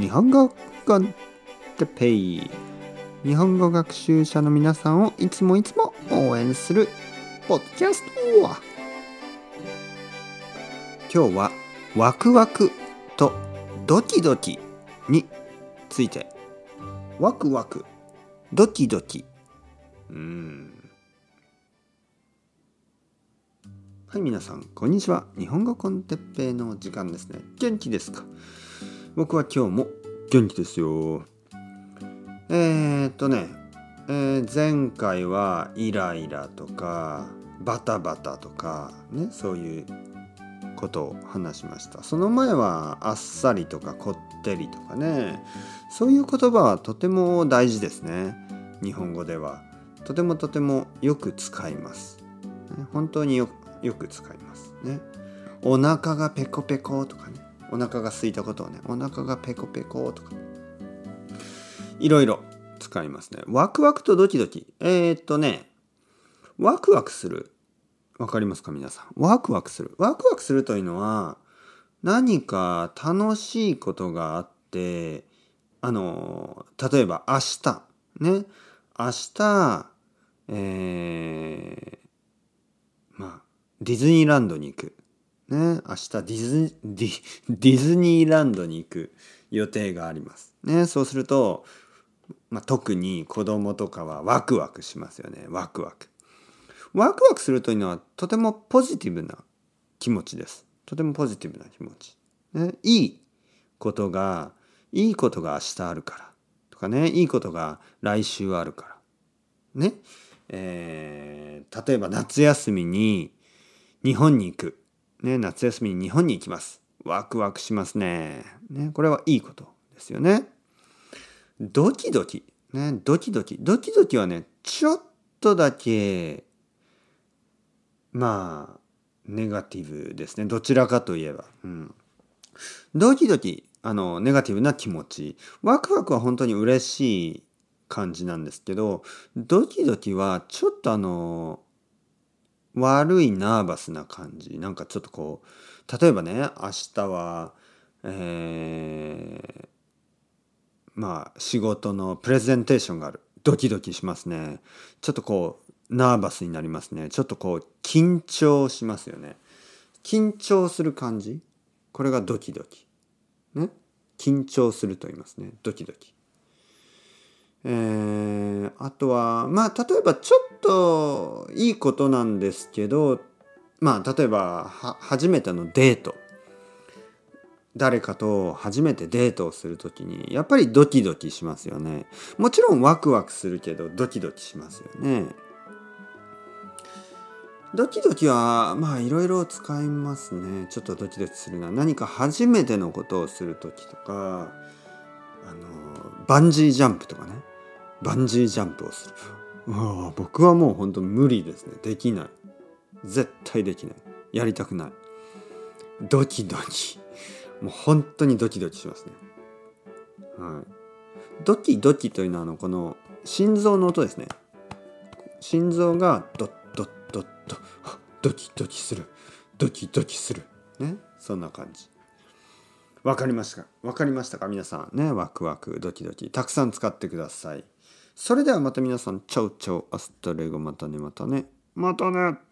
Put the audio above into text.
日本語コンテペイ。日本語学習者の皆さんをいつもいつも応援するポッドキャスト今日はワクワクとドキドキについて。ワクワクドキドキ。うん。はい皆さんこんにちは。日本語コンテッペイの時間ですね。元気ですか？僕は今日も元気ですよ。えー、っとね、えー、前回はイライラとかバタバタとかねそういうことを話しました。その前はあっさりとかこってりとかねそういう言葉はとても大事ですね。日本語では。とてもとてもよく使います。本当によく使います。ね。お腹がペコペコとかね。お腹が空いたことをねお腹がペコペコとかいろいろ使いますね。ワクワクとドキドキ。えー、っとねワクワクする。わかりますか皆さん？ワクワクする。ワクワクするというのは何か楽しいことがあってあの例えば明日。ね。明日えー、まあディズニーランドに行く。ね、明日ディズディディズニーランドに行く予定があります。ね、そうすると、まあ、特に子供とかはワクワクしますよね。ワクワク。ワクワクするというのはとてもポジティブな気持ちです。とてもポジティブな気持ち。ね、いいことが、いいことが明日あるから。とかね、いいことが来週あるから。ね。えー、例えば夏休みに日本に行く。ね、夏休みに日本に行きます。ワクワクしますね。ね、これはいいことですよね。ドキドキ。ね、ドキドキ。ドキドキはね、ちょっとだけ、まあ、ネガティブですね。どちらかといえば。うん。ドキドキ、あの、ネガティブな気持ち。ワクワクは本当に嬉しい感じなんですけど、ドキドキはちょっとあの、悪いナーバスな感じ。なんかちょっとこう例えばね明日はえー、まあ仕事のプレゼンテーションがある。ドキドキしますね。ちょっとこうナーバスになりますね。ちょっとこう緊張しますよね。緊張する感じ？これがドキドキ。ね？緊張すると言いますね。ドキドキ。えー、あとはまあ例えばちょっといいことなんですけどまあ例えば初めてのデート。誰かと初めてデートをする時にやっぱりドキドキしますよね。もちろんワクワクするけどドキドキしますよね。ドキドキはまあいろいろ使いますね。ちょっとドキドキするな。何か初めてのことをする時とかあのバンジージャンプとかね。バンジージャンプをする。あ僕はもう本当無理ですね。できない。絶対できない。やりたくない。ドキドキ。もう本当にドキドキしますね。はい。ドキドキというのはあのこの心臓の音ですね。心臓がドッドッドッドドキドキする。ドキドキする。ね。そんな感じ。わかりました。かわかりましたか？皆さん。ね。ワクワクドキドキ。たくさん使ってください。それではまた皆さん、チャウチャウ、アスタレゴ、またね、またね、またね。